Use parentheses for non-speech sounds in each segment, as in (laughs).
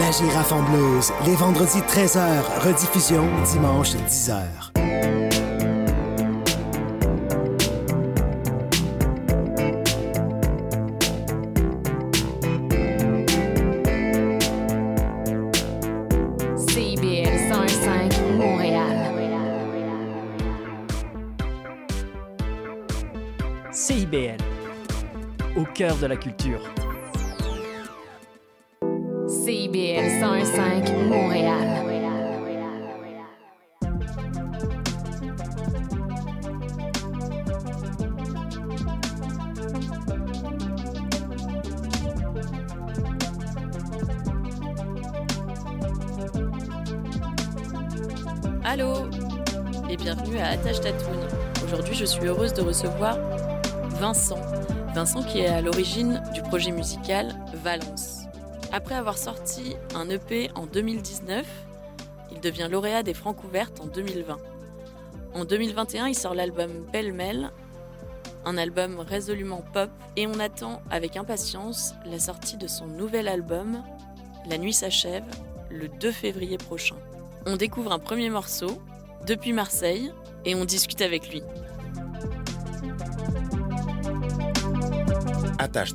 La girafe en blues, les vendredis 13h, rediffusion dimanche 10h. CIBL 105 Montréal. CIBL, au cœur de la culture. Montréal. Allô et bienvenue à Attache Tatoune. Aujourd'hui, je suis heureuse de recevoir Vincent. Vincent qui est à l'origine du projet musical Valence. Après avoir sorti un EP en 2019, il devient lauréat des Francs ouvertes en 2020. En 2021, il sort l'album Pêle-mêle, un album résolument pop, et on attend avec impatience la sortie de son nouvel album, La nuit s'achève, le 2 février prochain. On découvre un premier morceau, depuis Marseille, et on discute avec lui. Attache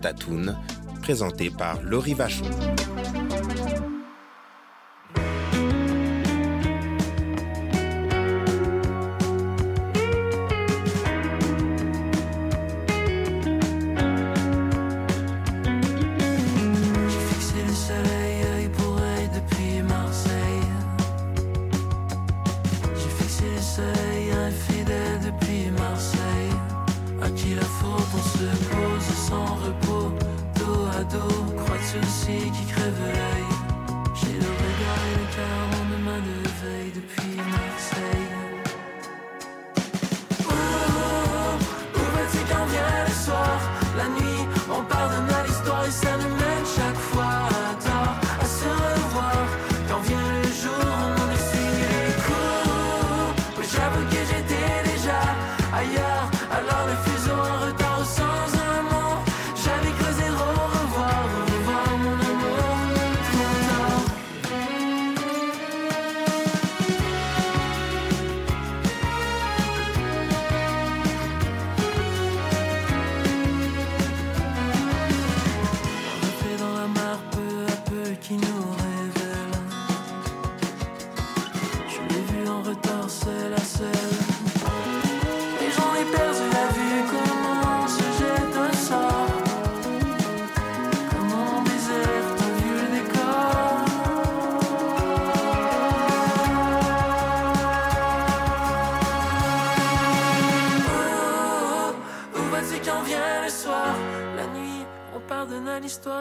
présenté par Laurie Vachon.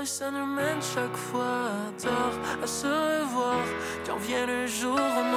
Et ça nous mène chaque fois à tort À se revoir. Quand vient le jour, on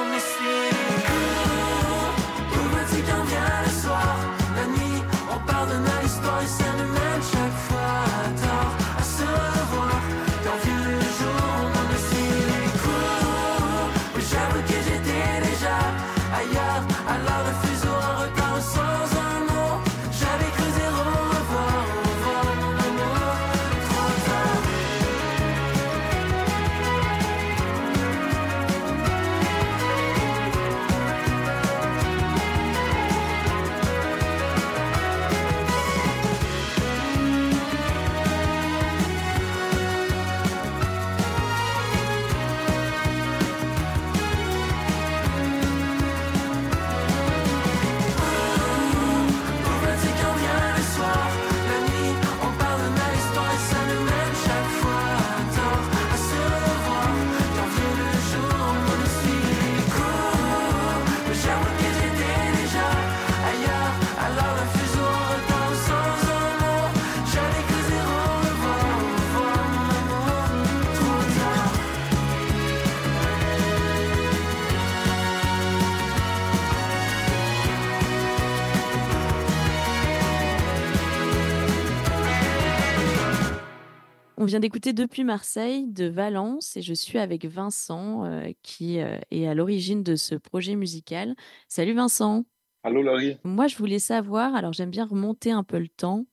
vient d'écouter Depuis Marseille de Valence et je suis avec Vincent euh, qui euh, est à l'origine de ce projet musical. Salut Vincent. Allô Laurie Moi, je voulais savoir, alors j'aime bien remonter un peu le temps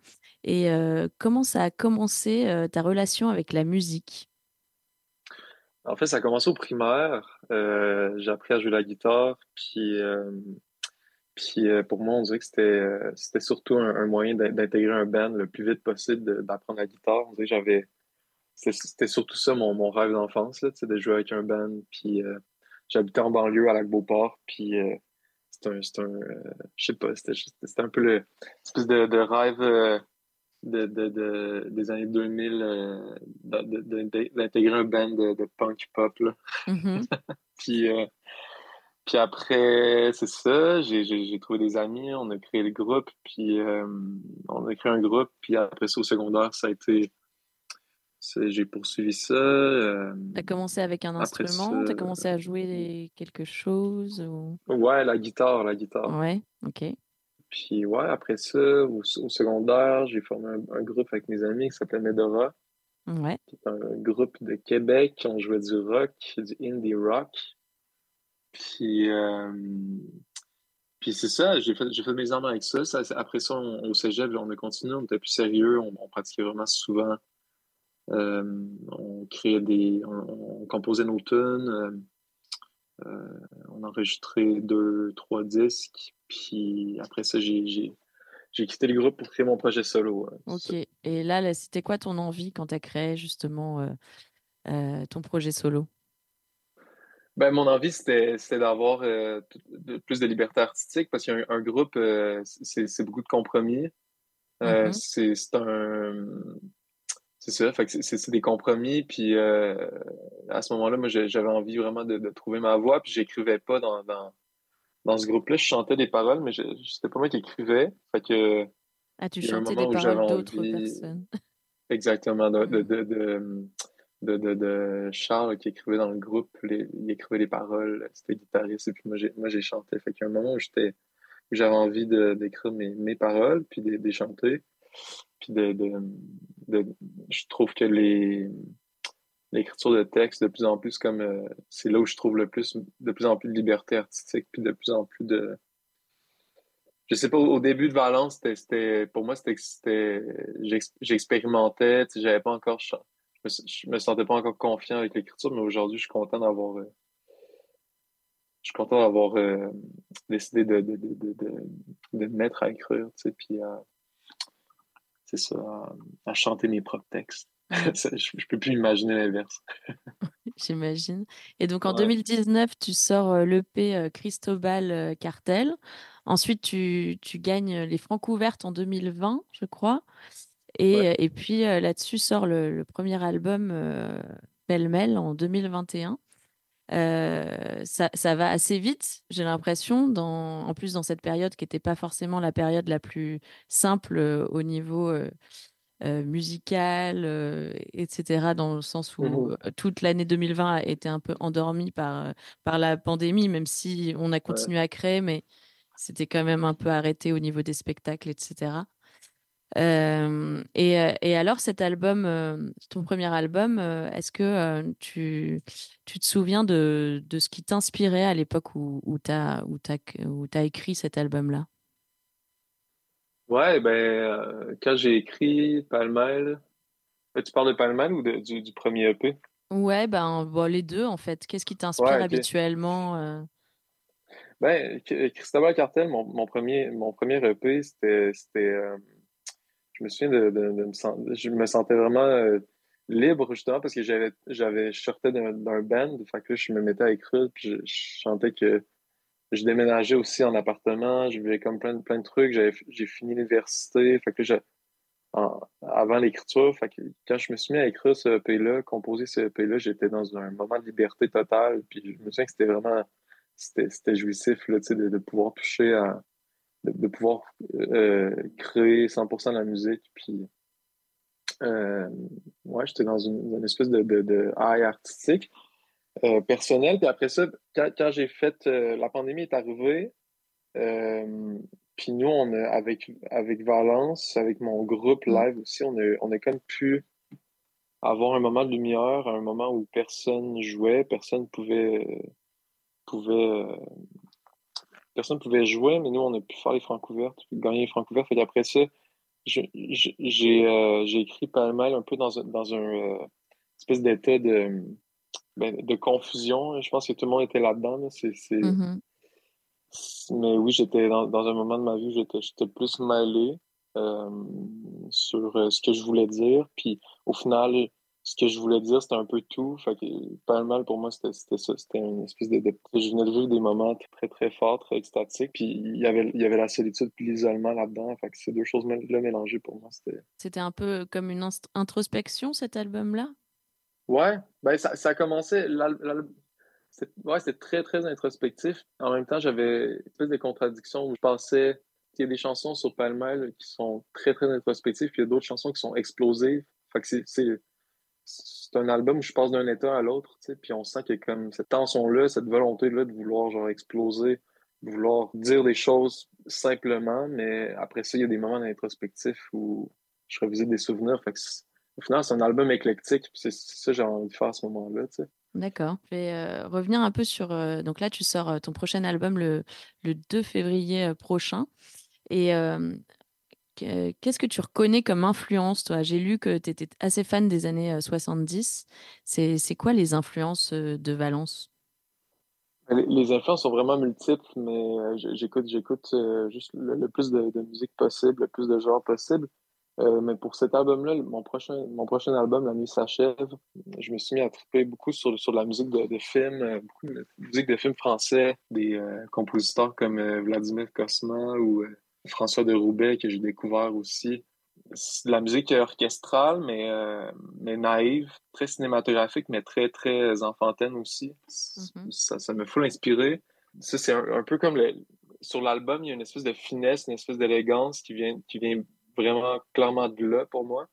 et euh, comment ça a commencé ta relation avec la musique? En fait, ça a commencé au primaire. J'ai appris à jouer la guitare, puis, puis euh, pour moi, on dirait que c'était, euh, c'était surtout un, un moyen d'in- d'intégrer un band le plus vite possible, de- d'apprendre la guitare. On dirait que j'avais, c'était, surtout ça mon, mon rêve d'enfance, de jouer avec un band. Puis euh, j'habitais en banlieue à Lac-Beauport, puis euh, c'était un, euh, je sais pas, c'était, un peu le espèce de, de rêve. de, de, de- des années 2000 euh, de- de- de- d'intégrer un band de, punk pop là. Mhm. (laughs) Puis, puis après, c'est ça, j'ai trouvé des amis, on a créé le groupe, puis euh, on a créé un groupe, puis après ça, au secondaire, ça a été... J'ai poursuivi ça. euh, T'as commencé avec un Après instrument, t'as ça- commencé à jouer des- quelque chose ou... ouais, la guitare, la guitare. Ouais, ok. Puis ouais, après ça, au, au secondaire, j'ai formé un, un groupe avec mes amis qui s'appelait Medora, Ouais. qui est un groupe de Québec, on jouait du rock, du indie rock. Puis, euh, puis c'est ça, j'ai fait, j'ai fait mes armes avec ça. Après ça, on- au cégep, on a continué, on était plus sérieux, on, on pratiquait vraiment souvent. Euh, on créait des... On, on composait nos tunes, euh, euh, on enregistrait deux, trois disques. Puis après ça, j'ai, quitté le groupe pour créer mon projet solo. Ok. Et là, là, c'était quoi ton envie quand tu as créé justement euh, euh, ton projet solo? Ben, mon envie, c'était, d'avoir euh, plus de liberté artistique parce qu'un un groupe, euh, c'est, beaucoup de compromis. C'est, c'est un. C'est ça, c'est, des compromis. Puis euh, à ce moment-là, moi, j'avais envie vraiment de, de trouver ma voix. Puis j'écrivais pas dans, dans, dans ce groupe-là. Je chantais des paroles, mais c'était pas moi qui écrivais. Fait que, Ah, tu chantais moment des où j'avais paroles d'autres envie- personnes. (laughs) Exactement, de, de, de, de, de, Charles qui écrivait dans le groupe, les- il écrivait les paroles, c'était guitariste, et puis moi j'ai, chanté. Fait qu'il y a un moment où j'avais envie d'écrire mes, mes paroles, puis de, de les chanter. Puis de, de, je trouve que les, l'écriture de texte, de plus en plus, comme, euh, c'est là où je trouve le plus, de plus en plus de liberté artistique, puis de plus en plus de, je sais pas, au début de Valence, c'était, pour moi, c'était, c'était, j'ex- j'expérimentais, j'avais pas encore, je me, me sentais pas encore confiant avec l'écriture, mais aujourd'hui, je suis content d'avoir, euh, je suis content d'avoir euh, décidé de, de, de, de, de, de me mettre à écrire, puis à, à chanter mes propres textes. (laughs) Ça, je, je peux plus imaginer l'inverse. (laughs) J'imagine. Et donc en Ouais. 2019, tu sors euh, l'EP euh, Cristobal euh, Cartel. Ensuite, tu, tu gagnes les Francs ouvertes en 2020, je crois. Et, Ouais. et puis là-dessus sort le, le premier album euh, Pêle-mêle en 2021. Euh, ça, ça va assez vite, j'ai l'impression, en plus dans cette période qui n'était pas forcément la période la plus simple euh, au niveau euh, musical, etc., dans le sens où Mhm. euh, toute l'année 2020 a été un peu endormie par, par la pandémie, même si on a continué à créer, mais c'était quand même un peu arrêté au niveau des spectacles, etc. Euh, et, euh, et alors, cet album, euh, ton premier album, euh, est-ce que tu, tu te souviens de, de ce qui t'inspirait à l'époque où, où tu as, où t'as écrit cet album-là? Ouais, ben, quand j'ai écrit Palmel, Euh, tu parles de Palmel ou de- du, du premier EP? Ouais, ben, bon, les deux, en fait. Qu'est-ce qui t'inspire Ouais, habituellement Ben, Cristobal Cartel, mon, mon premier, mon premier EP, c'était, je me souviens de, de, me sentir, je me sentais vraiment euh, libre, justement, parce que j'avais, j'avais, je sortais d'un, band, fait que là, je me mettais à écrire, puis je, je sentais que je déménageais aussi en appartement, je vivais comme plein plein de trucs, j'ai fini l'université, fait que là, avant l'écriture, fait que quand je me suis mis à écrire ce EP-là, composer ce EP-là, j'étais dans un moment de liberté totale, puis je me souviens que c'était vraiment c'était jouissif là, de pouvoir toucher à de, de pouvoir euh, créer 100% de la musique puis euh, ouais j'étais dans une, une espèce de, de, de high artistique euh, personnel. Puis après ça quand, quand j'ai fait euh, la pandémie est arrivée puis nous on a avec avec Valence avec mon groupe live aussi on a on a comme pu avoir un moment de lumière un moment où personne jouait personne pouvait pouvait personne pouvait jouer, mais nous, on a pu faire les francs ouvertes, puis gagner les francs ouvertes. Fait qu'après ça, j'ai euh, j'ai écrit pas mal un peu dans un, dans un euh, espèce d'état de ben, de confusion. Je pense que tout le monde était là-dedans. là. C'est, c'est- Mhm. Mais oui, j'étais dans, dans un moment de ma vie où j'étais, plus mêlé euh, sur ce que je voulais dire. Puis au final, ce que je voulais dire, c'était un peu tout. Fait que pas mal pour moi, c'était, c'était ça. C'était une espèce de, de- Je venais de vivre des moments très, très forts, très extatiques. Puis il y avait, il y avait la solitude puis l'isolement là-dedans. Fait que ces deux choses-là mélangées pour moi, c'était. C'était un peu comme une introspection, cet album-là? Ouais, ben ça, ça a commencé. Ouais, c'était très, très introspectif. En même temps, j'avais une espèce de contradiction où je pensais qu'il y a des chansons sur Palmel qui sont très, très introspectives, puis il y a d'autres chansons qui sont explosives. Fait que c'est, c'est, un album où je passe d'un état à l'autre, puis on sent qu'il y a comme cette tension-là, cette volonté-là de vouloir genre exploser, de vouloir dire des choses simplement, mais après ça, il y a des moments introspectifs où je revisite des souvenirs. Fait au final, c'est un album éclectique, c'est ça que j'ai envie de faire à ce moment-là. D'accord. Je vais euh, revenir un peu sur. euh, donc là, tu sors euh, ton prochain album le, le 2 février prochain. Et qu'est-ce que tu reconnais comme influence, toi? J'ai lu que tu étais assez fan des années euh, 70. C'est c'est quoi les influences euh, de Valence? Les, les influences sont vraiment multiples, mais euh, j'écoute, euh, juste le, plus de, musique possible, le plus de genres possible. Euh, mais pour cet album-là, mon prochain, mon prochain album, La nuit s'achève, je me suis mis à triper beaucoup sur, sur la musique de, films, euh, beaucoup de musique de films français, des euh, compositeurs comme euh, Vladimir Cosma ou euh, François de Roubaix que j'ai découvert aussi. C'est de la musique orchestrale, mais, euh, mais naïve, très cinématographique, mais très, très enfantaine aussi. Mhm. Ça, ça me fout inspiré. Ça, c'est un, un peu comme le, sur l'album, il y a une espèce de finesse, une espèce d'élégance qui vient, qui vient vraiment clairement de là pour moi.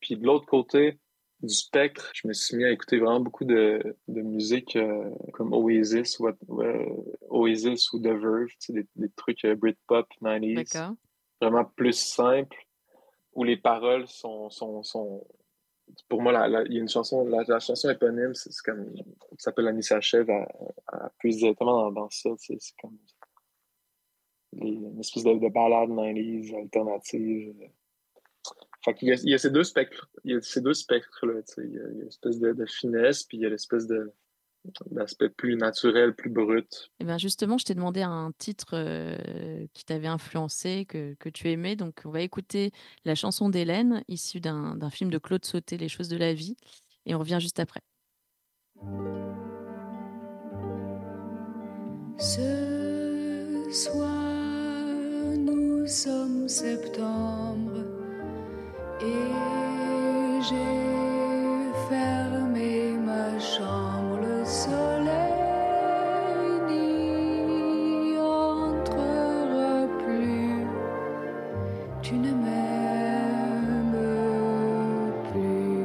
Puis de l'autre côté du spectre, je me suis mis à écouter vraiment beaucoup de, de musique euh, comme Oasis ou, euh, Oasis ou The Verve, tu sais, des, des trucs euh, Britpop 90s D'accord. vraiment plus simple, où les paroles sont, sont, sont... pour moi, il y a une chanson, la, la chanson éponyme, c'est comme, qui s'appelle La nuit s'achève, elle, elle puise directement dans, dans ça, tu sais, c'est comme les- une espèce de, de balade 90s alternative. Fait qu'il y a, il y a ces deux spectres, il y a ces deux spectres-là, tu sais, il y a, il y a l'espèce de, de finesse, puis il y a l'espèce de d'aspect plus naturel, plus brut. Eh bien justement, je t'ai demandé un titre euh, qui t'avait influencé, que, que tu aimais. Donc, on va écouter la chanson d'Hélène, issue d'un d'un film de Claude Sauté, Les choses de la vie. Et on revient juste après. Ce soir, nous sommes septembre j'ai fermé ma chambre. Le soleil n'y entrera plus. Tu ne m'aimes plus.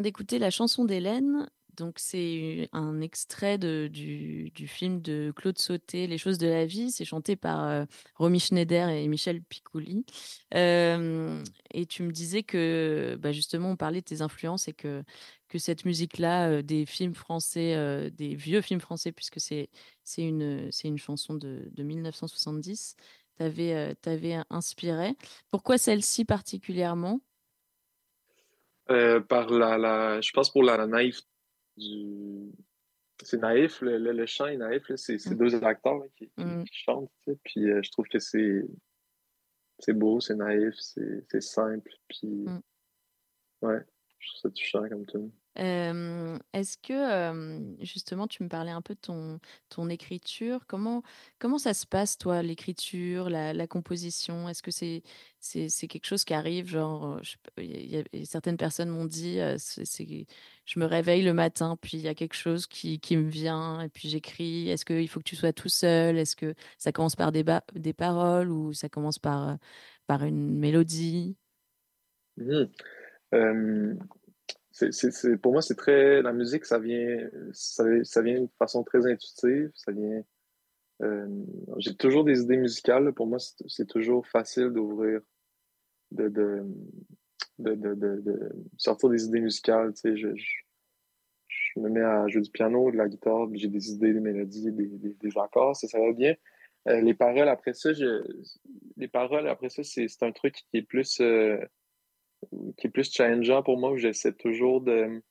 D'écouter la chanson d'Hélène. Donc, c'est un extrait de- du, film de Claude Sauté, Les choses de la vie. C'est chanté par euh, Romy Schneider et Michel Piccoli. Euh, et tu me disais que, bah, justement, on parlait de tes influences et que, que cette musique-là, euh, des films français, euh, des vieux films français, puisque c'est une, une chanson de, de 1970, t'avais euh, t'avais inspiré. Pourquoi celle-ci particulièrement? Euh, par la, la, je pense pour la naïf du. C'est naïf, le, le, le chant est naïf, c'est Mm. deux acteurs là, qui, Mm. qui chantent, tu sais, puis euh, je trouve que c'est c'est beau, c'est naïf, c'est c'est simple, puis Mm. ouais, je trouve ça touchant comme tout. Est-ce que justement tu me parlais un peu de ton, écriture? Comment, comment ça se passe toi, l'écriture, la, composition? Est-ce que c'est quelque chose qui arrive, genre, certaines personnes m'ont dit, je me réveille le matin, puis il y a quelque chose qui, qui me vient, et puis j'écris. Est-ce qu'il faut que tu sois tout seul? Est-ce que ça commence par des, des paroles ou ça commence par, par une mélodie? Mhm. C'est, pour moi, c'est très. La musique, ça vient, ça, vient de façon très intuitive. Ça vient. euh, j'ai toujours des idées musicales. Pour moi, c'est, toujours facile d'ouvrir, de, de, de, de, sortir des idées musicales. Tu sais, je, je, me mets à jouer du piano, de la guitare, j'ai des idées, des mélodies, des, des, accords, ça, ça va bien. Euh, les paroles, après ça, je, les paroles, après ça, c'est, c'est un truc qui est plus. euh, qui est plus challengeant pour moi, où j'essaie toujours de.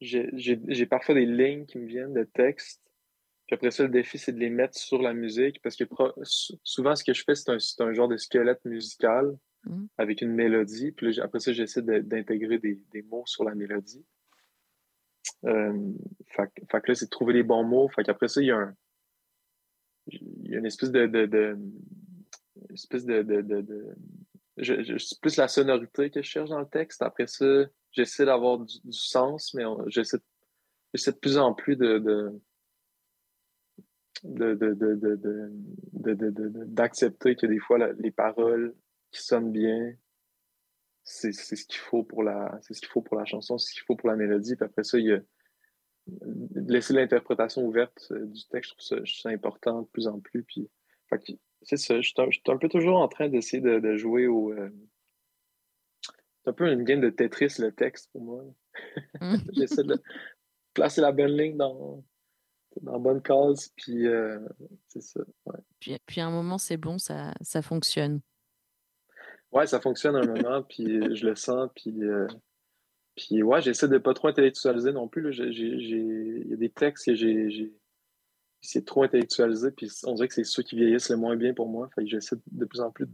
J'ai parfois des lignes qui me viennent de texte. Puis après ça, le défi, c'est de les mettre sur la musique. Parce que souvent, ce que je fais, c'est un, un genre de squelette musical Mhm. avec une mélodie. Puis là, après ça, j'essaie de- d'intégrer des, des mots sur la mélodie. Euh, fait, que- fait que là, c'est de trouver les bons mots. Fait qu'après ça, il y a un. Il y a une espèce de. de, de- une espèce de. de, de, de- je, je- c'est plus la sonorité que je cherche dans le texte. Après ça, j'essaie d'avoir du, sens, mais j'essaie de plus en plus de. de d'accepter que des fois les paroles qui sonnent bien c'est ce qu'il faut pour la c'est ce qu'il faut pour la chanson c'est ce qu'il faut pour la mélodie puis après ça il y a laisser l'interprétation ouverte euh, du texte je trouve ça, important de plus en plus puis c'est ça je suis un, je suis un peu toujours en train d'essayer de, de jouer au euh, c'est un peu une game de Tetris le texte pour moi Mhm. (laughs) j'essaie de placer la bonne ligne dans dans la bonne case puis euh, c'est ça ouais. Puis, puis à un moment, c'est bon, ça, ça fonctionne. Ouais, ça fonctionne un moment, (laughs) puis je le sens, puis, euh, puis ouais, j'essaie de pas trop intellectualiser non plus. là. J'ai, j'ai- j'ai- Il y a des textes que j'ai, j'ai de trop intellectualiser, puis on dirait que c'est ceux qui vieillissent le moins bien pour moi. Fait que j'essaie de plus en plus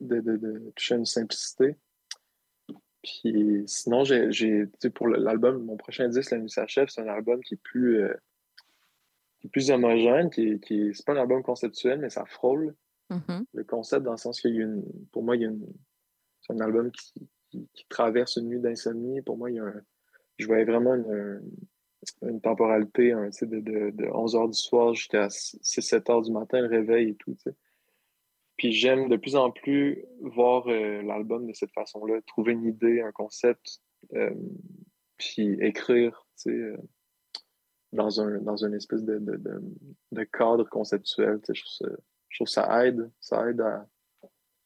de, de, de toucher à une simplicité. Puis sinon, j'ai, j'ai, tu sais, pour l'album, mon prochain disque, La nuit s'achève, c'est un album qui est plus, euh, qui est plus homogène, qui est, qui est- c'est pas un album conceptuel, mais ça frôle Mhm. le concept dans le sens qu'il y a une, pour moi, il y a une, c'est un album qui, qui, qui traverse une nuit d'insomnie. Pour moi, il y a un, je voyais vraiment une, une temporalité de, de, de 11 heures du soir jusqu'à 6-7 heures du matin, le réveil et tout. Puis j'aime de plus en plus voir euh, l'album de cette façon-là, trouver une idée, un concept, euh, puis écrire, euh, dans un dans une espèce de, de, de, cadre conceptuel. Je trouve ça, je trouve ça aide, ça aide à,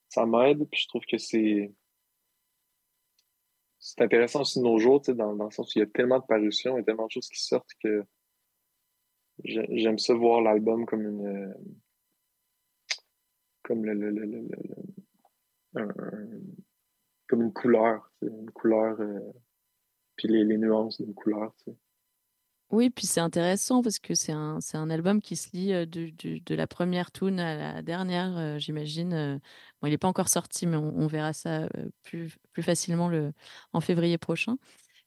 ça m'aide, puis je trouve que c'est c'est intéressant aussi de nos jours, dans, dans le sens où il y a tellement de parutions et tellement de choses qui sortent que j'ai- j'aime ça voir l'album comme une euh, comme le, le, le, le- comme une couleur, une couleur euh, puis les, les nuances d'une couleur. Oui, puis c'est intéressant parce que c'est un, c'est un album qui se lit de, de- de la première tune à la dernière, j'imagine. Bon, il n'est pas encore sorti, mais on, verra ça plus, plus facilement le, en février prochain.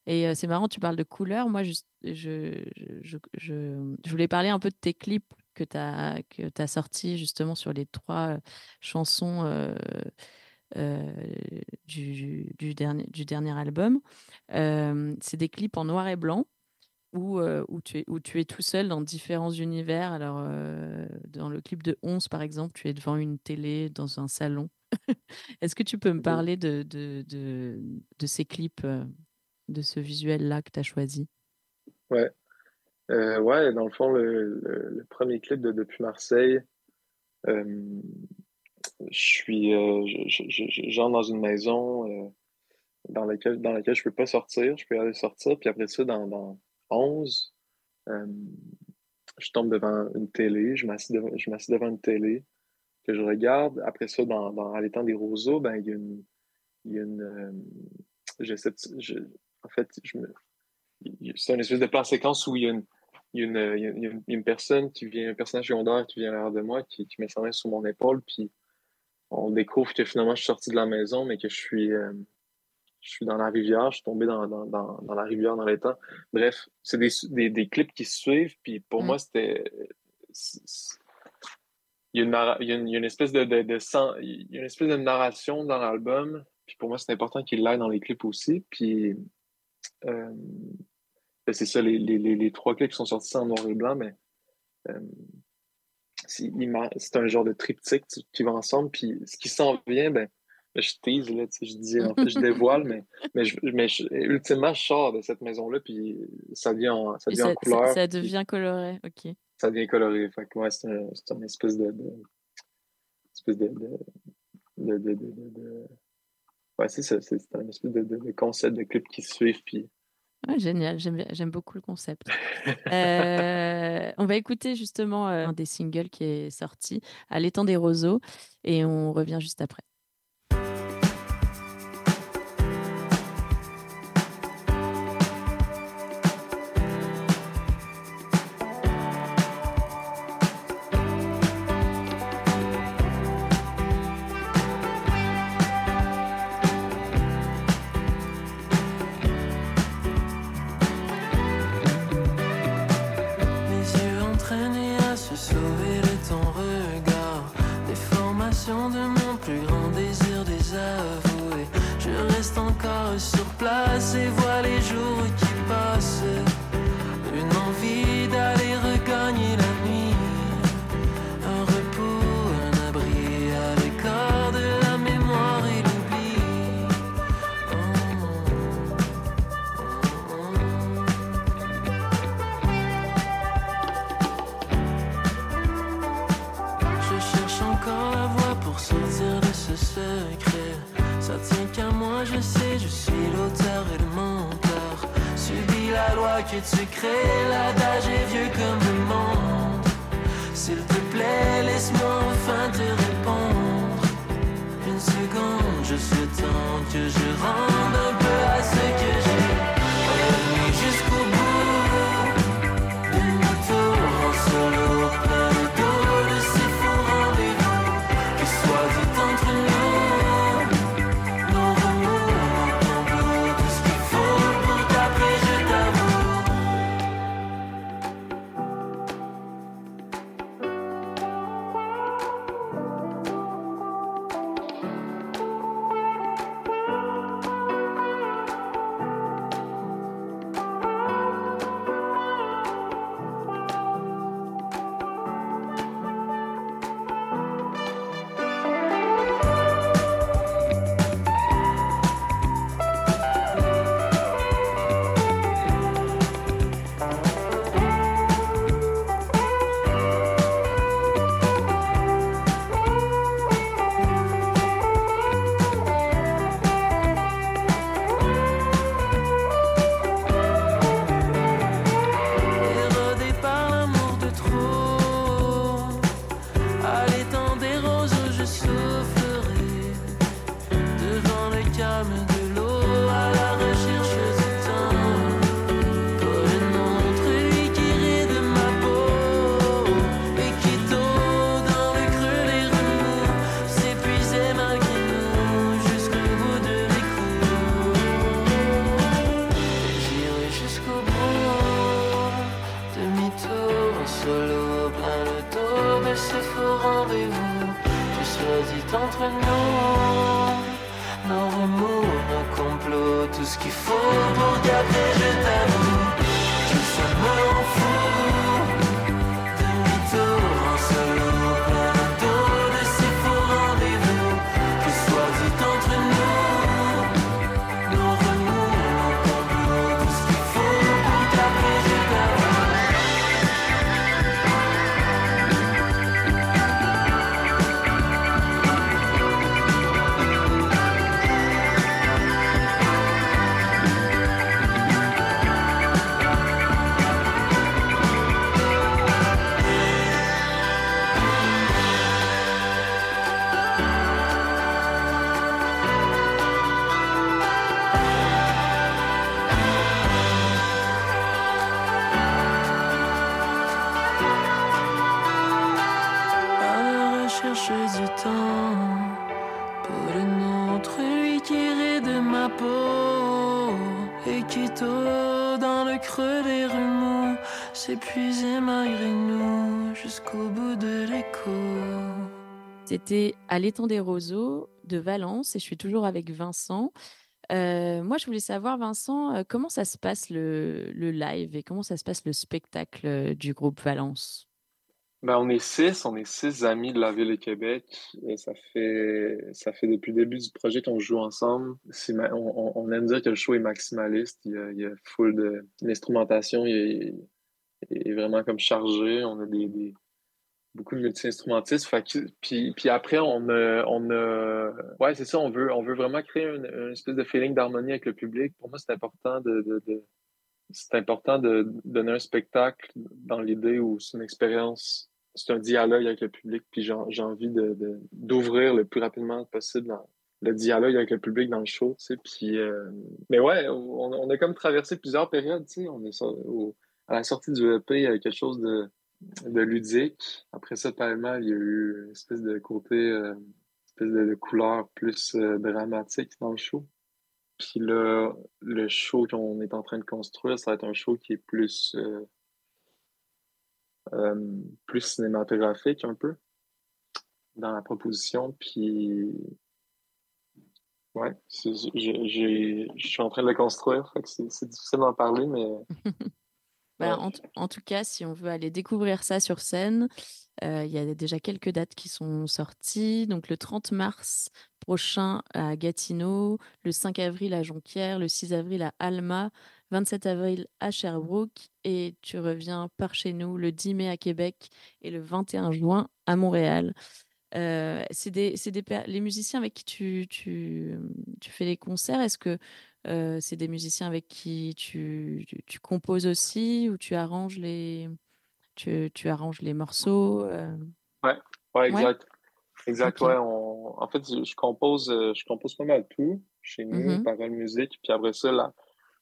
Et c'est marrant, tu parles de couleurs. Moi, je, je, je, je- voulais parler un peu de tes clips que tu as, que sortis justement sur les trois chansons du, du dernier, du dernier album. C'est des clips en noir et blanc où, euh, où, tu es, où tu es tout seul dans différents univers. Alors, euh, dans le clip de 11, par exemple, tu es devant une télé, dans un salon. (laughs) Est-ce que tu peux me parler de, de, de, de ces clips, euh, de ce visuel-là que tu as choisi? Ouais. Euh, ouais, dans le fond, le, le- le premier clip de Depuis Marseille, je suis, je, dans une maison dans laquelle, dans laquelle je peux pas sortir, je peux aller sortir, puis après ça, dans, dans 11, euh, je tombe devant une télé, je m'assieds devant, devant une télé que je regarde. Après ça, dans, dans l'étang des roseaux, ben, il y a une, il y a une, euh, en fait, c'est une espèce de plan séquence où il y a une, il y a une, il y a une, personne qui vient, un personnage secondaire qui vient à de moi, qui, qui met sa main sur mon épaule, puis on découvre que finalement je suis sorti de la maison, mais que je suis, euh, je suis dans la rivière, je suis tombé dans, dans, dans, dans la rivière dans l'étang. Bref, c'est des, des, des clips qui se suivent, puis pour Mm. moi, c'était. Il y, a une, narra- il, y a une, il y a une espèce de, de, de il y a une espèce de narration dans l'album, puis pour moi, c'est important qu'il l'ait dans les clips aussi. Puis euh, ben, c'est ça, les, les, les, les trois clips qui sont sortis en noir et blanc, mais euh, c'est un genre de triptyque qui va ensemble. Puis ce qui s'en vient, ben, je tease, là, tu sais, je dis, en (laughs) fait, je dévoile, mais, mais, je, mais je- ultimement, je sors de cette maison-là, puis ça devient en, ça devient ça, couleur. ça devient coloré, ok. ça devient coloré. Fait que, ouais, c'est un, une espèce de. de espèce de. de, de, de, Ouais, c'est ça, c'est un espèce de, concept de clip qui se suivent, puis Ouais, génial, j'aime beaucoup le concept. Euh, on va écouter justement euh, un des singles qui est sorti, À l'étang des roseaux, et on revient juste après. Sauver de ton regard. Déformation de mon plus grand désir désavoué. Je reste encore sur place et vois les jours crées, l'adage est vieux comme le monde. S'il te plaît, laisse-moi enfin te répondre. Une seconde, je suis temps que je rende un peu à ce que j'ai. C'était à l'étang des roseaux de Valence et je suis toujours avec Vincent. Euh, moi, je voulais savoir, Vincent, euh, comment ça se passe le, le live et comment ça se passe le spectacle euh, du groupe Valence? Ben, on est six, on est six amis de la ville de Québec. Et ça fait, ça fait depuis le début du projet qu'on joue ensemble. On, aime dire que le show est maximaliste. Il y a, il y a full de l'instrumentation, il il est vraiment comme chargé. On a des- beaucoup de multi-instrumentistes. Puis, puis après, on a, on a, ouais, c'est ça. On veut, on veut vraiment créer une, espèce de feeling d'harmonie avec le public. Pour moi, c'est important de, de, de- c'est important de donner un spectacle dans l'idée où c'est une expérience, c'est un dialogue avec le public, puis j'ai envie d'ouvrir le plus rapidement possible le dialogue avec le public dans le show, tu sais, puis euh, mais ouais, on, a comme traversé plusieurs périodes, tu sais, on est au- à la sortie du EP, il y avait quelque chose de, de ludique. Après ça, parallèlement, il y a eu une espèce de côté, euh, une espèce de, couleur plus euh, dramatique dans le show. Puis là, le show qu'on est en train de construire, ça va être un show qui est plus, euh, plus cinématographique un peu dans la proposition. Puis, ouais, je suis en train de le construire, c'est difficile d'en parler, mais (laughs) Bah, Ouais. en, tout cas, si on veut aller découvrir ça sur scène, euh, il y a déjà quelques dates qui sont sorties. Donc le 30 mars prochain à Gatineau, le 5 avril à Jonquière, le 6 avril à Alma, 27 avril à Sherbrooke et tu reviens par chez nous le 10 mai à Québec et le 21 juin à Montréal. Euh, c'est des, des, les musiciens avec qui tu, tu, tu fais les concerts. Est-ce que euh, c'est des musiciens avec qui tu, tu, tu composes aussi ou tu arranges les, tu, tu arranges les morceaux euh, ouais, ouais, exact. Exact, ouais. On... En fait, je compose, euh, je compose pas mal tout chez nous, Mhm. paroles, musique. Puis après ça, la-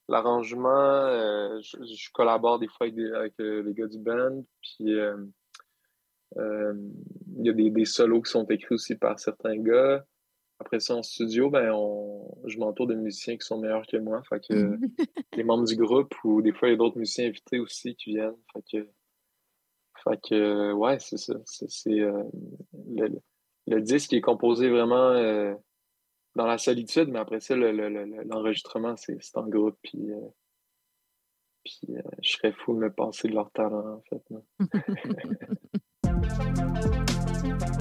l'arrangement, euh, je, je collabore des fois avec, des- avec, euh, les gars du band. Puis il y a des, des solos qui sont écrits aussi par certains gars. Après ça, en studio, ben, on... je m'entoure de musiciens qui sont meilleurs que moi. Fait que (laughs) les membres du groupe ou des fois, il y a d'autres musiciens invités aussi qui viennent. Fait que, fait que ouais, c'est ça. C'est, euh, le, le disque est composé vraiment euh, dans la solitude, mais après ça, le, le- le- l'enregistrement, c'est, en groupe. Puis, euh, puis je serais fou de me passer de leur talent, en fait. (laughs)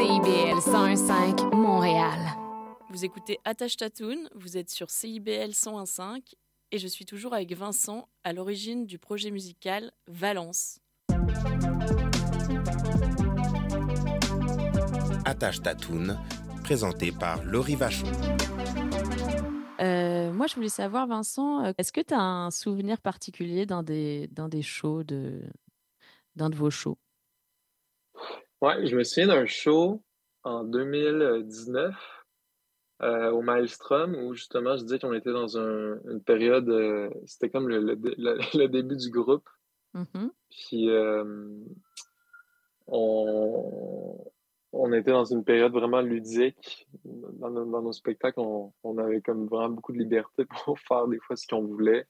CIBL 101.5 Montréal. Vous écoutez Attache Tatoon, vous êtes sur CIBL 101.5 et je suis toujours avec Vincent à l'origine du projet musical Valence. Attache Tatoon, présenté par Laurie Vachon. Euh, moi, je voulais savoir, Vincent, euh, est-ce que tu as un souvenir particulier d'un des, d'un des shows, de, d'un de vos shows? Ouais, je me souviens d'un show en 2019 euh, au Maelstrom où justement je disais qu'on était dans un- une période, euh, c'était comme le, le dé- le- (laughs) le début du groupe. Mhm. Puis euh, on, on était dans une période vraiment ludique. Dans nos, dans nos spectacles, on, on avait comme vraiment beaucoup de liberté (laughs) pour faire des fois ce qu'on voulait.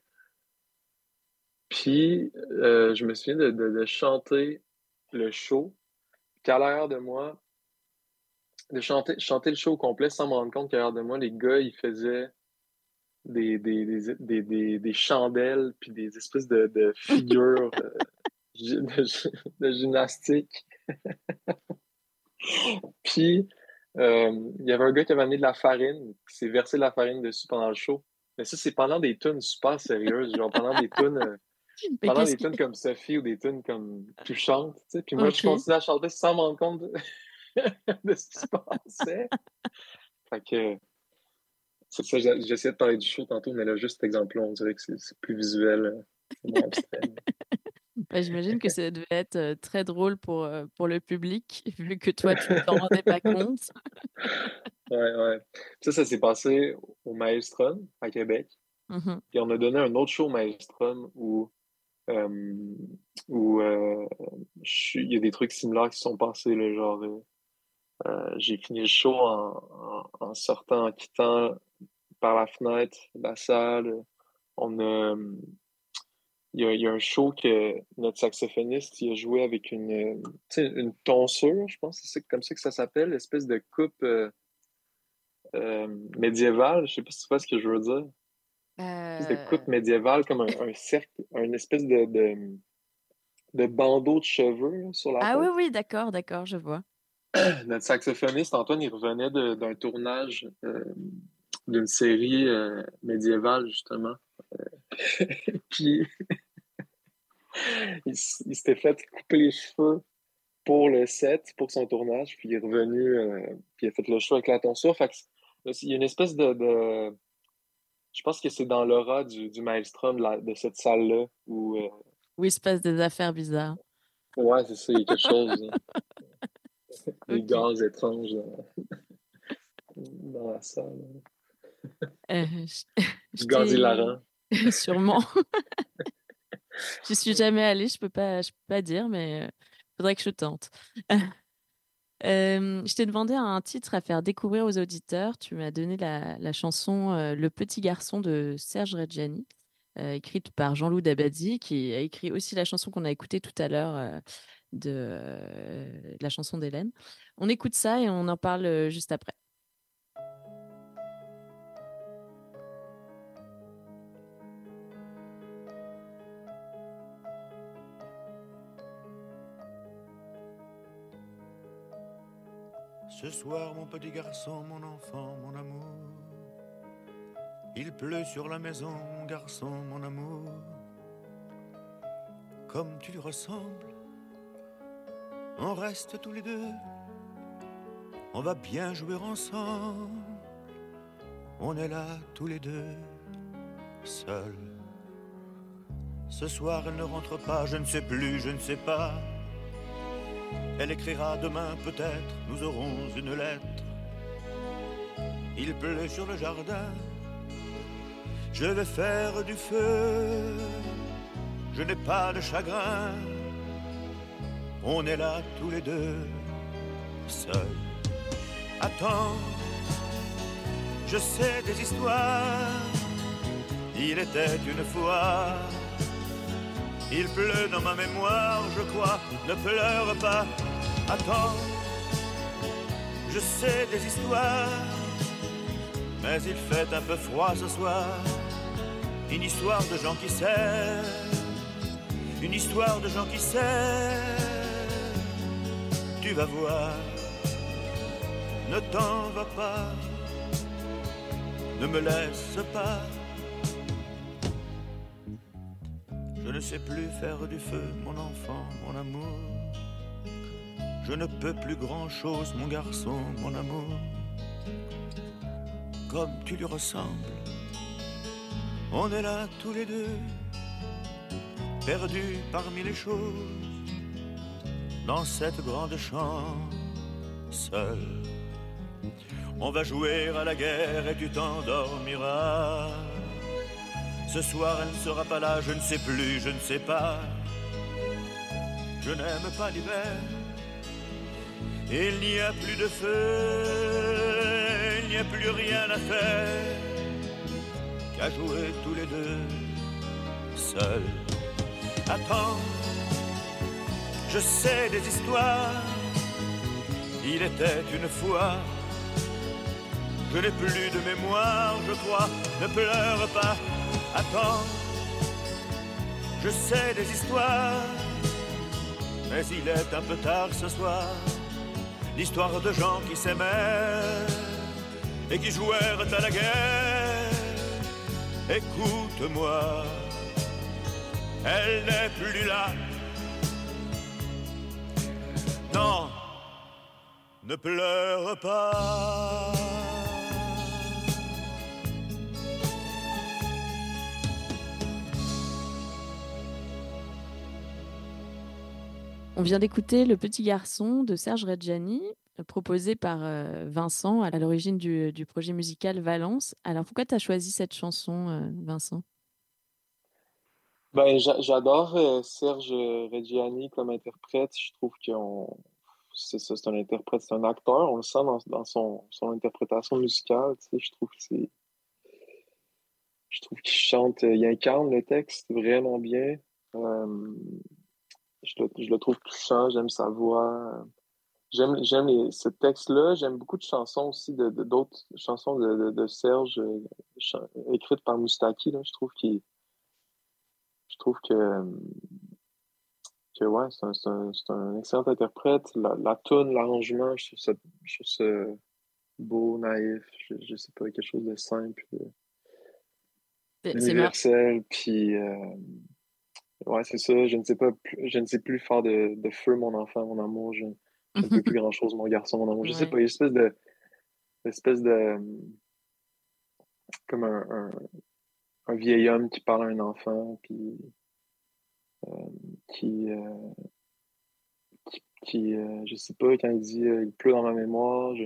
Puis je me souviens de, de- de chanter le show. Qu'à l'arrière de moi, de chanter, chanter le show au complet sans me rendre compte qu'à l'arrière de moi, les gars, ils faisaient des, des, des, des, des- chandelles puis des espèces de, de (laughs) figures euh, de, gy- de gymnastique. (laughs) Puis, euh, il y avait un gars qui avait amené de la farine, qui s'est versé de la farine dessus pendant le show. Mais ça, c'est pendant des tunes super sérieuses, genre pendant des tunes, euh, pendant des tunes comme Sophie ou des tunes comme touchantes, tu sais. Puis moi, je continuais à chanter sans me rendre compte de, (laughs) de ce qui se passait. Fait que, c'est ça, j'essayais de parler du show tantôt, mais là, juste cet exemple-là, on dirait que c'est plus visuel, euh. Bah, (laughs) J'imagine que ça devait être euh, très drôle pour, euh, pour le public, (laughs) vu que toi, tu ne t'en rendais pas compte. Ouais, ouais. Ça, ça s'est passé au Maelstrom, à Québec. Puis on a donné un autre show au Maelstrom où, où euh, je suis- il y a des trucs similaires qui sont passés. Genre, euh, euh, j'ai fini le show en, sortant, en quittant par la fenêtre la salle. On a, euh, il y a, y a un show que notre saxophoniste a joué avec une, euh, une tonsure, je pense c'est comme ça que ça s'appelle, l'espèce de coupe euh, euh, médiévale. Je sais pas si tu vois ce que je veux dire espèce de coupe médiévale, comme un, un cercle, un espèce de, de, de bandeau de cheveux sur la Ah tête. oui, oui, d'accord, d'accord, je vois. (clears throat) Notre saxophoniste, Antoine, il revenait d'un tournage euh, d'une série euh, médiévale, justement. Euh, (laughs) Puis, (laughs) il, s'était fait couper les cheveux pour le set, pour son tournage, puis il est revenu, euh, puis il a fait le show avec la tonsure. Fait que c'est- il y a une espèce de... de- je pense que c'est dans l'aura du, du maelstrom de, la- de cette salle-là où... euh, Où il se passe des affaires bizarres. Ouais, c'est ça, il y a quelque chose. hein. (laughs) Des gaz étranges dans, (laughs) dans la salle. Euh, je- (laughs) Du gaz hilarant. Sûrement. Je suis jamais allée, je peux pas, je peux pas dire, mais il faudrait que je tente. Je t'ai demandé un titre à faire découvrir aux auditeurs. Tu m'as donné la, chanson Le petit garçon de Serge Reggiani, euh, écrite par Jean-Loup Dabadi, qui a écrit aussi la chanson qu'on a écoutée tout à l'heure euh, de euh, la chanson d'Hélène. On écoute ça et on en parle juste après. Ce soir, mon petit garçon, mon enfant, mon amour. Il pleut sur la maison, mon garçon, mon amour. Comme tu lui ressembles, on reste tous les deux. On va bien jouer ensemble. On est là tous les deux, seuls. Ce soir, elle ne rentre pas, je ne sais plus, je ne sais pas. Elle écrira demain peut-être, nous aurons une lettre. Il pleut sur le jardin, je vais faire du feu. Je n'ai pas de chagrin, on est là tous les deux, seuls. Attends, je sais des histoires. Il était une fois, il pleut dans ma mémoire, je crois, ne pleure pas. Attends, je sais des histoires, mais il fait un peu froid ce soir. Une histoire de gens qui s'aiment, une histoire de gens qui s'aiment. Tu vas voir, ne t'en va pas, ne me laisse pas. Je ne sais plus faire du feu, mon enfant, mon amour. Je ne peux plus grand-chose, mon garçon, mon amour. Comme tu lui ressembles, on est là tous les deux, perdus parmi les choses, dans cette grande chambre, seul. On va jouer à la guerre et tu t'endormiras. Ce soir, elle ne sera pas là, je ne sais plus, je ne sais pas. Je n'aime pas l'hiver. Il n'y a plus de feu, il n'y a plus rien à faire qu'à jouer tous les deux seuls. Attends, je sais des histoires. Il était une fois je n'ai plus de mémoire, je crois. Ne pleure pas, attends. Je sais des histoires, mais il est un peu tard ce soir. L'histoire de gens qui s'aimèrent et qui jouèrent à la guerre. Écoute-moi, elle n'est plus là. Non, ne pleure pas. On vient d'écouter Le Petit Garçon de Serge Reggiani, euh, proposé par euh, Vincent à l'origine du, du projet musical Valence. Alors pourquoi tu as choisi cette chanson, euh, Vincent? Ben, j'a- j'adore euh, Serge Reggiani comme interprète. Je trouve que c'est un interprète, c'est un acteur. On le sent dans, son, interprétation musicale. Je trouve qu'il chante, euh, il incarne le texte vraiment bien. Euh, je, le, je le trouve touchant, j'aime sa voix. J'aime, j'aime ce texte-là. J'aime beaucoup de chansons aussi, de, de- d'autres chansons de, de, de Serge euh, écrites par Moustaki. Là. Je trouve qu'il je trouve que, que ouais, c'est un, c'est un, excellent interprète. La, la tune, l'arrangement, je trouve ça, je trouve ça beau, naïf, je, je sais pas, quelque chose de simple, de- universel. Puis, euh, ouais, c'est ça. Je ne sais pas, plus- je ne sais plus faire de, de feu, mon enfant, mon amour. Je, je ne peux plus grand-chose, mon garçon, mon amour. Je sais Ouais. pas, il y a une espèce de, une espèce de, comme un, un, un vieil homme qui parle à un enfant, puis euh, qui, euh, qui, qui, euh, je sais pas, quand il dit euh, il pleut dans ma mémoire, je,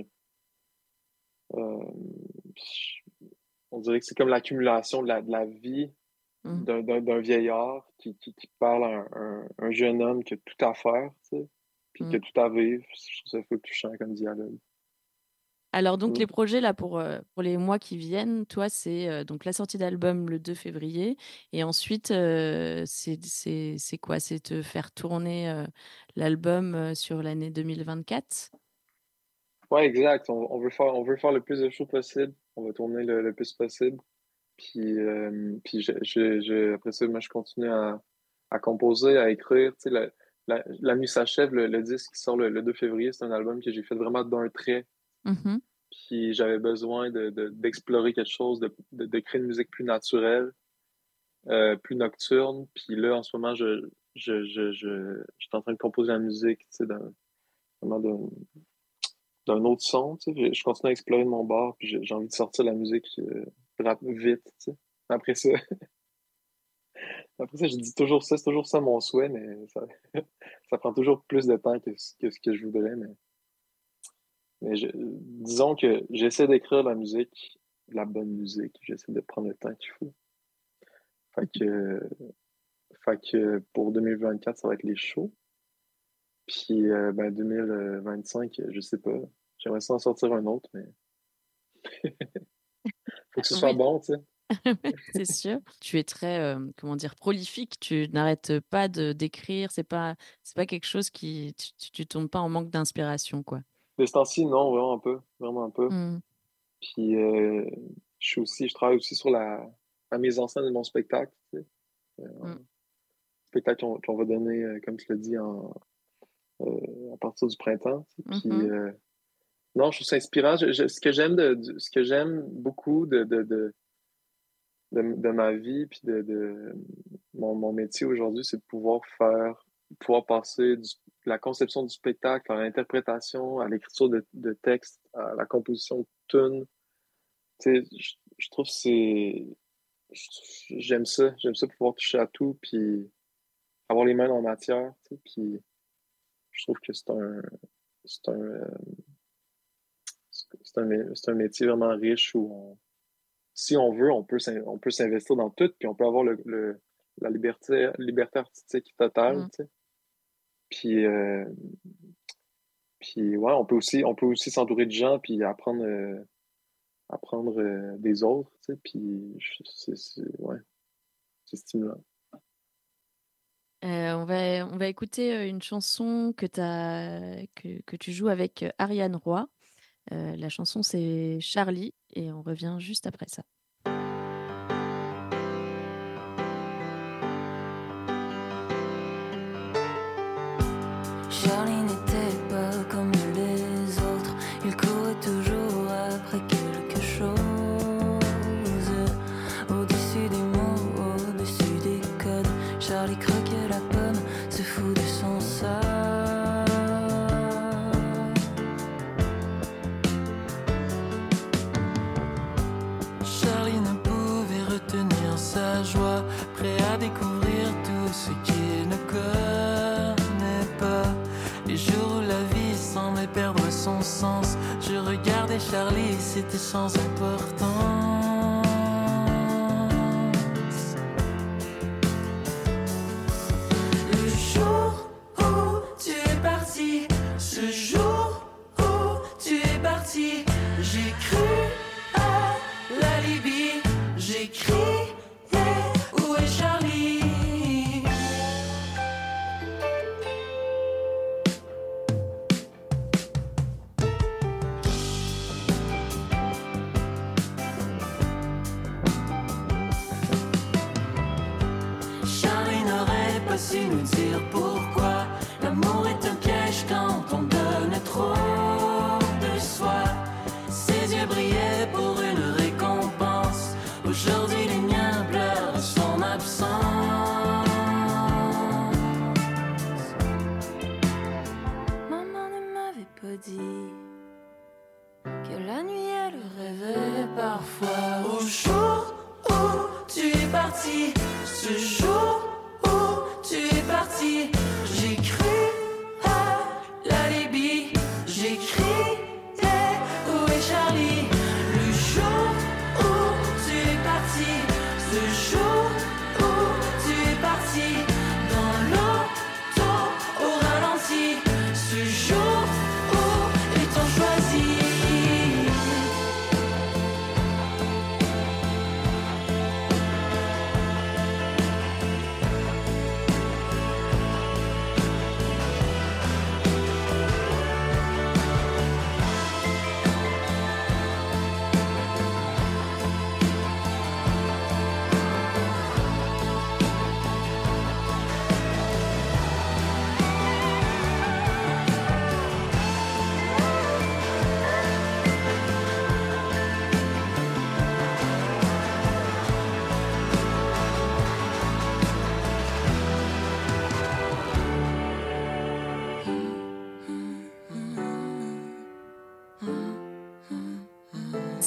je- on dirait que c'est comme l'accumulation de la, de la vie d'un, d'un, vieillard qui, qui, qui parle à un, un, un jeune homme qui a tout à faire, tu sais, puis qui a Mm. tout à vivre. Je trouve ça fou touchant comme dialogue. Alors donc Mm. les projets là pour, euh, pour les mois qui viennent, toi c'est euh, donc la sortie d'album le 2 février et ensuite euh, c'est quoi? C'est te faire tourner euh, l'album sur l'année 2024? Ouais, exact. On, on veut faire, on veut faire le plus de shows possible. On va tourner le, le plus possible. Puis, euh, puis je, je, je- après ça, moi, je continue à, à composer, à écrire. Tu sais, la, la, la nuit s'achève, le, le disque qui sort le, le 2 février, c'est un album que j'ai fait vraiment d'un trait. Mhm. Puis j'avais besoin de, de- d'explorer quelque chose, de, de, créer une musique plus naturelle, euh, plus nocturne. Puis là, en ce moment, je, je, je, je, je suis en train de composer la musique, tu sais, d'un, vraiment d'un, d'un autre son, tu sais. Je, continue à explorer mon bord, puis j'ai, envie de sortir la musique euh, vite. Après ça, (laughs) après ça, je dis toujours ça, c'est toujours ça mon souhait, mais ça, (laughs) prend toujours plus de temps que, ce- que je voudrais, mais mais je- disons que j'essaie d'écrire la musique, la bonne musique. J'essaie de prendre le temps qu'il faut. Fait que, fait que pour 2024, ça va être les shows. Puis euh, ben 2025, je sais pas. J'aimerais ça en sortir un autre, mais (laughs) faut que ce soit Oui. bon, tu sais. (laughs) C'est sûr. Tu es très, euh, comment dire, prolifique. Tu n'arrêtes pas de d'écrire. C'est pas, c'est pas quelque chose qui, tu, tu, tu tombes pas en manque d'inspiration, quoi. De ce temps-ci, non, vraiment un peu. Vraiment un peu. Mm. Puis euh, je suis aussi, je travaille aussi sur la, la mise en scène de mon spectacle. tu sais. Euh, Mm. Spectacle qu'on va donner, comme tu l'as dit, en, à partir du printemps. tu sais. Puis euh, non, je trouve ça inspirant. Ce que j'aime de, ce que j'aime beaucoup de, de, de, ma vie puis de, mon, mon métier aujourd'hui, c'est de pouvoir faire, pouvoir passer du- de la conception du spectacle à l'interprétation, à l'écriture de, textes, à la composition de tunes. Je, je trouve que c'est. J'aime ça. J'aime ça pouvoir toucher à tout puis avoir les mains dans la matière. Puis je trouve que c'est un. C'est un. euh, c'est un, un métier vraiment riche où on- si on veut, on peut on peut s'investir dans tout, puis on peut avoir le, le- la liberté, liberté artistique totale. Mm. tu sais. Puis, euh, puis ouais, on peut aussi, on peut aussi s'entourer de gens, puis apprendre, euh, apprendre euh, des autres. tu sais, Puis c'est ouais, c'est stimulant. On va, on va écouter une chanson que, que, que tu joues avec Ariane Roy. Euh, la chanson, c'est Charlie, et on revient juste après ça. C'était sans importance.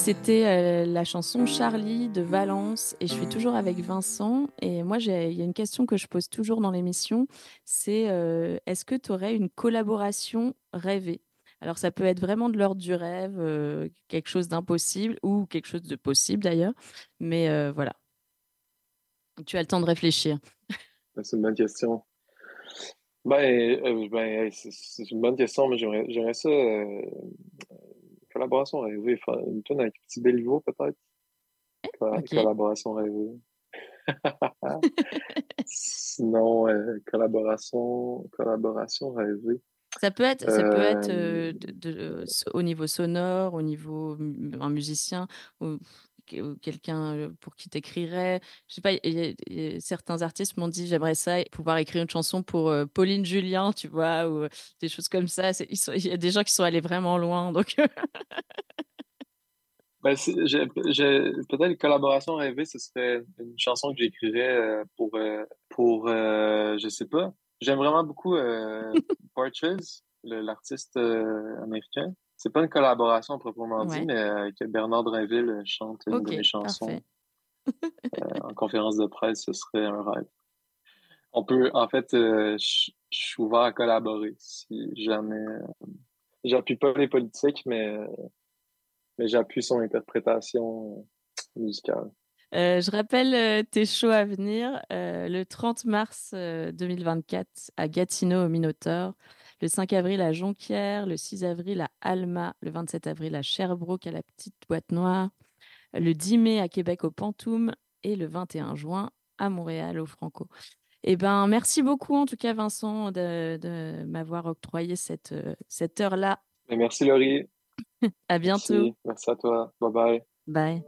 C'était euh, la chanson Charlie de Valence et je suis toujours avec Vincent. Et moi, il y a une question que je pose toujours dans l'émission, c'est euh, est-ce que tu aurais une collaboration rêvée? Alors, ça peut être vraiment de l'ordre du rêve, euh, quelque chose d'impossible ou quelque chose de possible d'ailleurs. Mais voilà, tu as le temps de réfléchir. Ben, C'est une bonne question. Ben, ben, c'est une bonne question, mais j'aimerais ça. Collaboration rêvée. Une tune avec Petit Béliveau, peut-être. Collaboration rêvée. (laughs) Sinon, euh, collaboration, collaboration rêvée. Ça peut être, ça peut être Euh, euh, de- de- so- au niveau sonore, au niveau un musicien, ou quelqu'un pour qui t'écrirais. Je sais pas, y y certains artistes m'ont dit j'aimerais ça, pouvoir écrire une chanson pour euh, Pauline Julien, tu vois, ou euh, des choses comme ça. Il y a des gens qui sont allés vraiment loin, donc (laughs) Ben, peut-être une collaboration rêvée, ce serait une chanson que j'écrirais pour, pour je sais pas. J'aime vraiment beaucoup (laughs) Porches, le- l'artiste américain. C'est pas une collaboration proprement dit, Ouais. mais euh, que Bernard Drinville chante une de mes chansons euh, en conférence de presse, ce serait un rêve. On peut, en fait, euh, je suis ouvert à collaborer si jamais. euh, J'appuie pas les politiques, mais, euh, mais j'appuie son interprétation euh, musicale. Euh, je rappelle euh, tes shows à venir euh, le 30 mars euh, 2024 à Gatineau au Minotaur, le 5 avril à Jonquière, le 6 avril à Alma, le 27 avril à Sherbrooke à la Petite Boîte Noire, le 10 mai à Québec au Pantoum et le 21 juin à Montréal au Franco. Eh ben, merci beaucoup en tout cas Vincent de, de m'avoir octroyé cette, euh, cette heure-là. Merci Laurie. (laughs) À bientôt. Merci, merci à toi. Bye bye. Bye.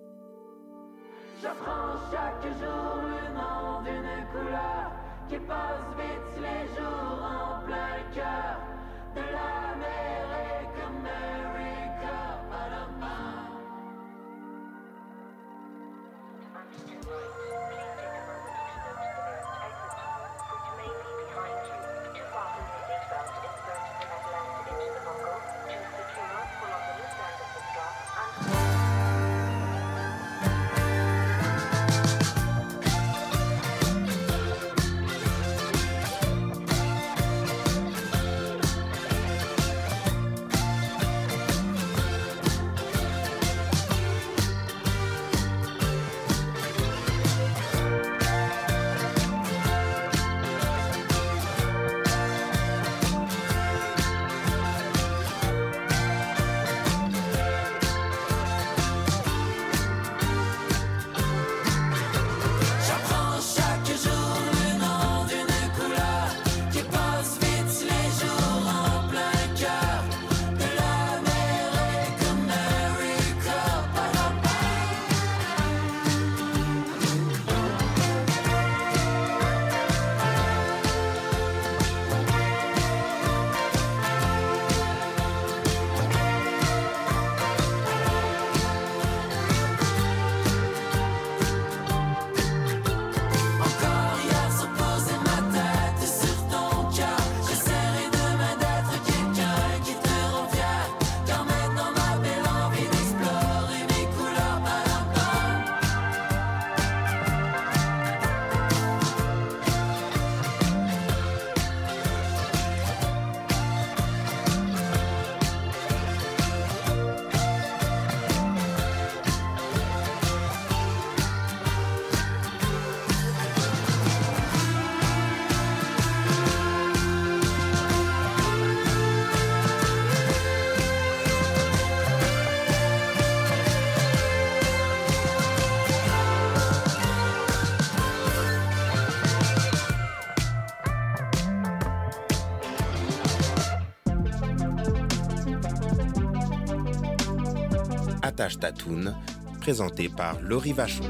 Tatoune, présenté par Laurie Vachon.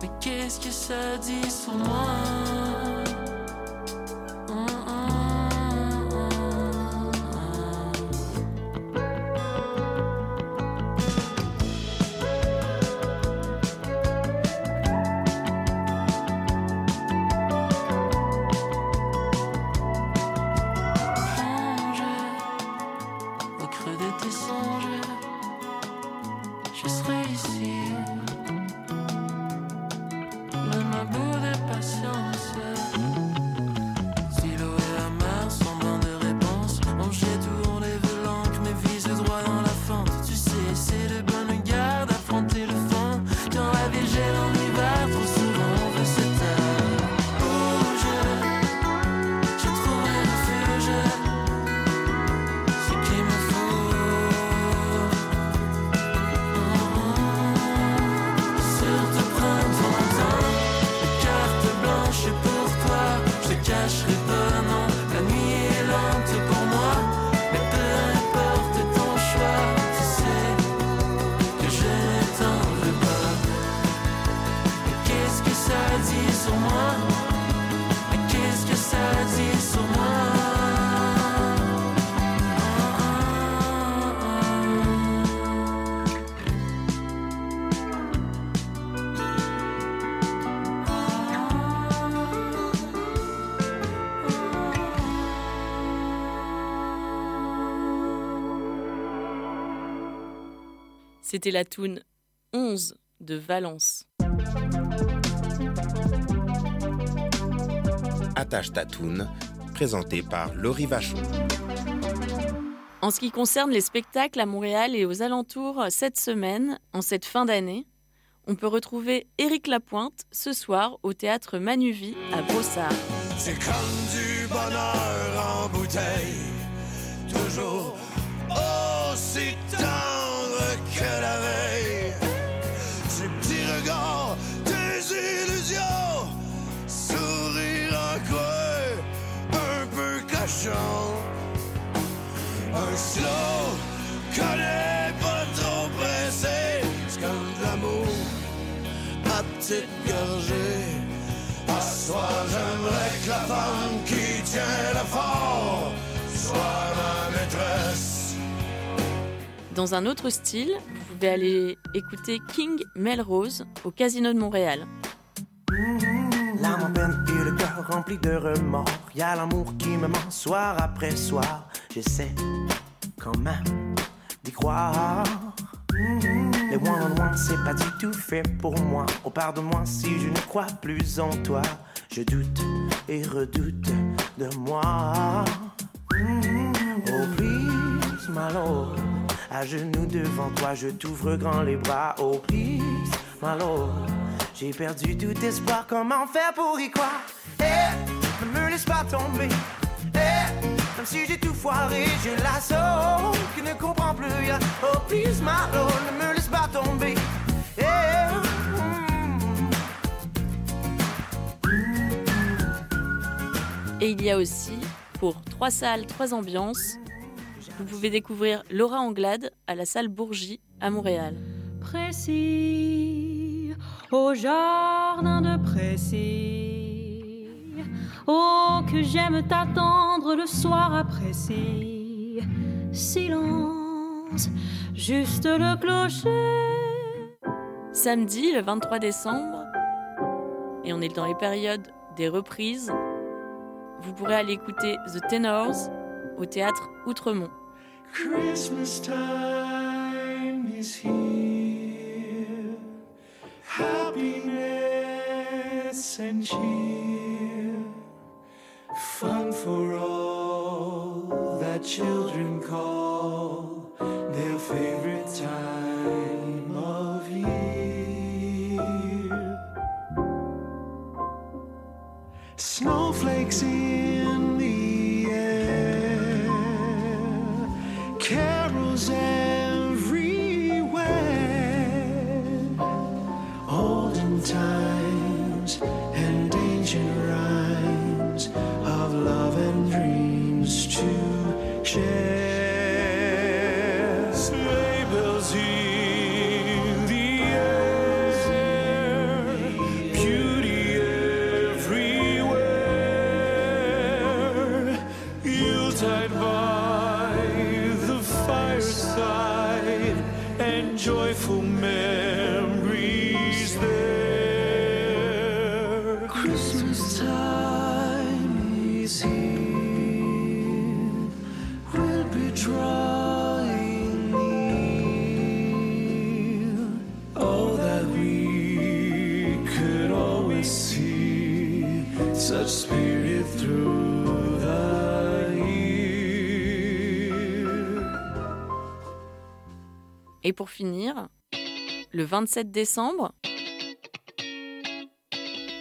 Mais qu'est-ce que ça dit sur moi? C'était la toune 11 de Valence. Attache ta toune, présenté par Laurie Vachon. En ce qui concerne les spectacles à Montréal et aux alentours cette semaine, en cette fin d'année, on peut retrouver Éric Lapointe ce soir au théâtre Manuvie à Brossard. C'est comme du bonheur en bouteille, toujours aussi que la veille. Ces petits regards, des illusions, sourire en un peu cachant. Un slow qu'on n'est pas trop pressé, comme de l'amour à petite gorgée. À soir, j'aimerais que la femme qui tient le fort soit. Dans un autre style, vous pouvez aller écouter King Melrose au Casino de Montréal. L'âme en peine et le cœur rempli de remords. Y l'amour qui me ment soir après soir. J'essaie quand même d'y croire. Les one-on-one, c'est pas du tout fait pour moi. Oh, pardonne-moi si je ne crois plus en toi. Je doute et redoute de moi. Oh, please, my lord. À genoux devant toi, je t'ouvre grand les bras. Oh, please, my lord. J'ai perdu tout espoir, comment faire pour y croire? Eh, ne me laisse pas tomber. Eh, même si j'ai tout foiré, j'ai la soul qui ne comprend plus rien. Oh, please, my lord, ne me laisse pas tomber. Eh, Et il y a aussi, pour trois salles, trois ambiances, vous pouvez découvrir Laura Anglade à la salle Bourgie à Montréal. Précis, au jardin de Précis. Oh, que j'aime t'attendre le soir apprécie. Silence, juste le clocher. Samedi, le 23 décembre, et on est dans les périodes des reprises, vous pourrez aller écouter The Tenors au théâtre Outremont. Christmas time is here. Happiness and cheer. Fun for all that children call their favorite time of year. Snowflakes in Jose. Et pour finir, le 27 décembre,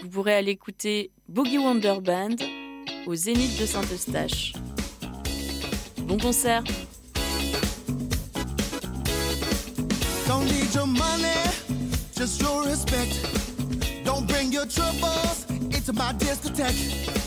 vous pourrez aller écouter Boogie Wonder Band au Zénith de Saint-Eustache. Bon concert Don't need your money, just your respect. Don't bring your troubles discotheque.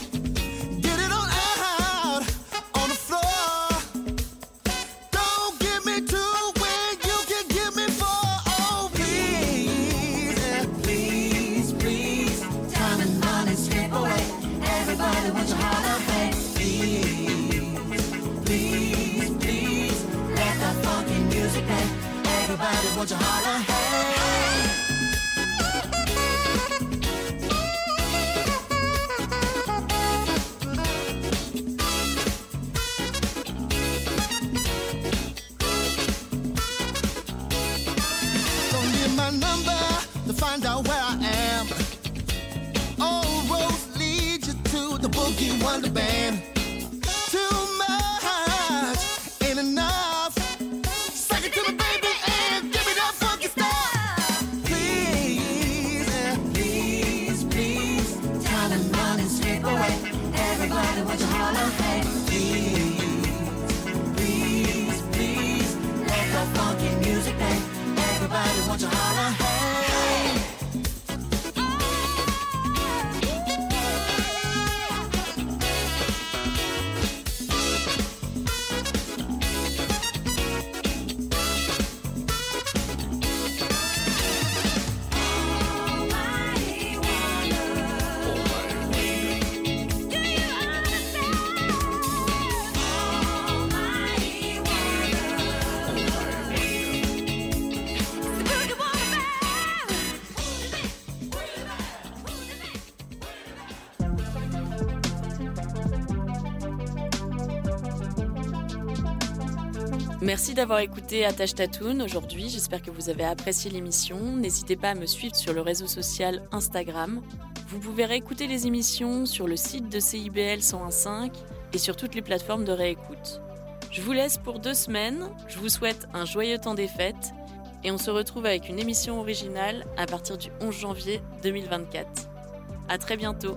D'avoir écouté Attache Tatoon aujourd'hui. J'espère que vous avez apprécié l'émission. N'hésitez pas à me suivre sur le réseau social Instagram. Vous pouvez réécouter les émissions sur le site de CIBL 101.5 et sur toutes les plateformes de réécoute. Je vous laisse pour deux semaines. Je vous souhaite un joyeux temps des fêtes et on se retrouve avec une émission originale à partir du 11 janvier 2024. À très bientôt.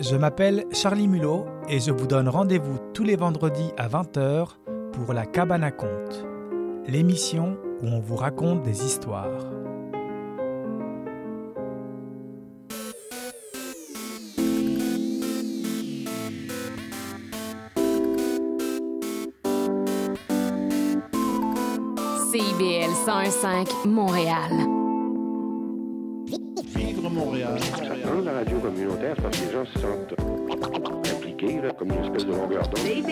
Je m'appelle Charlie Mulot et je vous donne rendez-vous tous les vendredis à 20h pour La Cabane à Conte, l'émission où on vous raconte des histoires. CIBL 105 Montréal. Montréal. Dans la radio communautaire, parce que les gens se sentent impliqués, là, comme une espèce de longueur d'onde.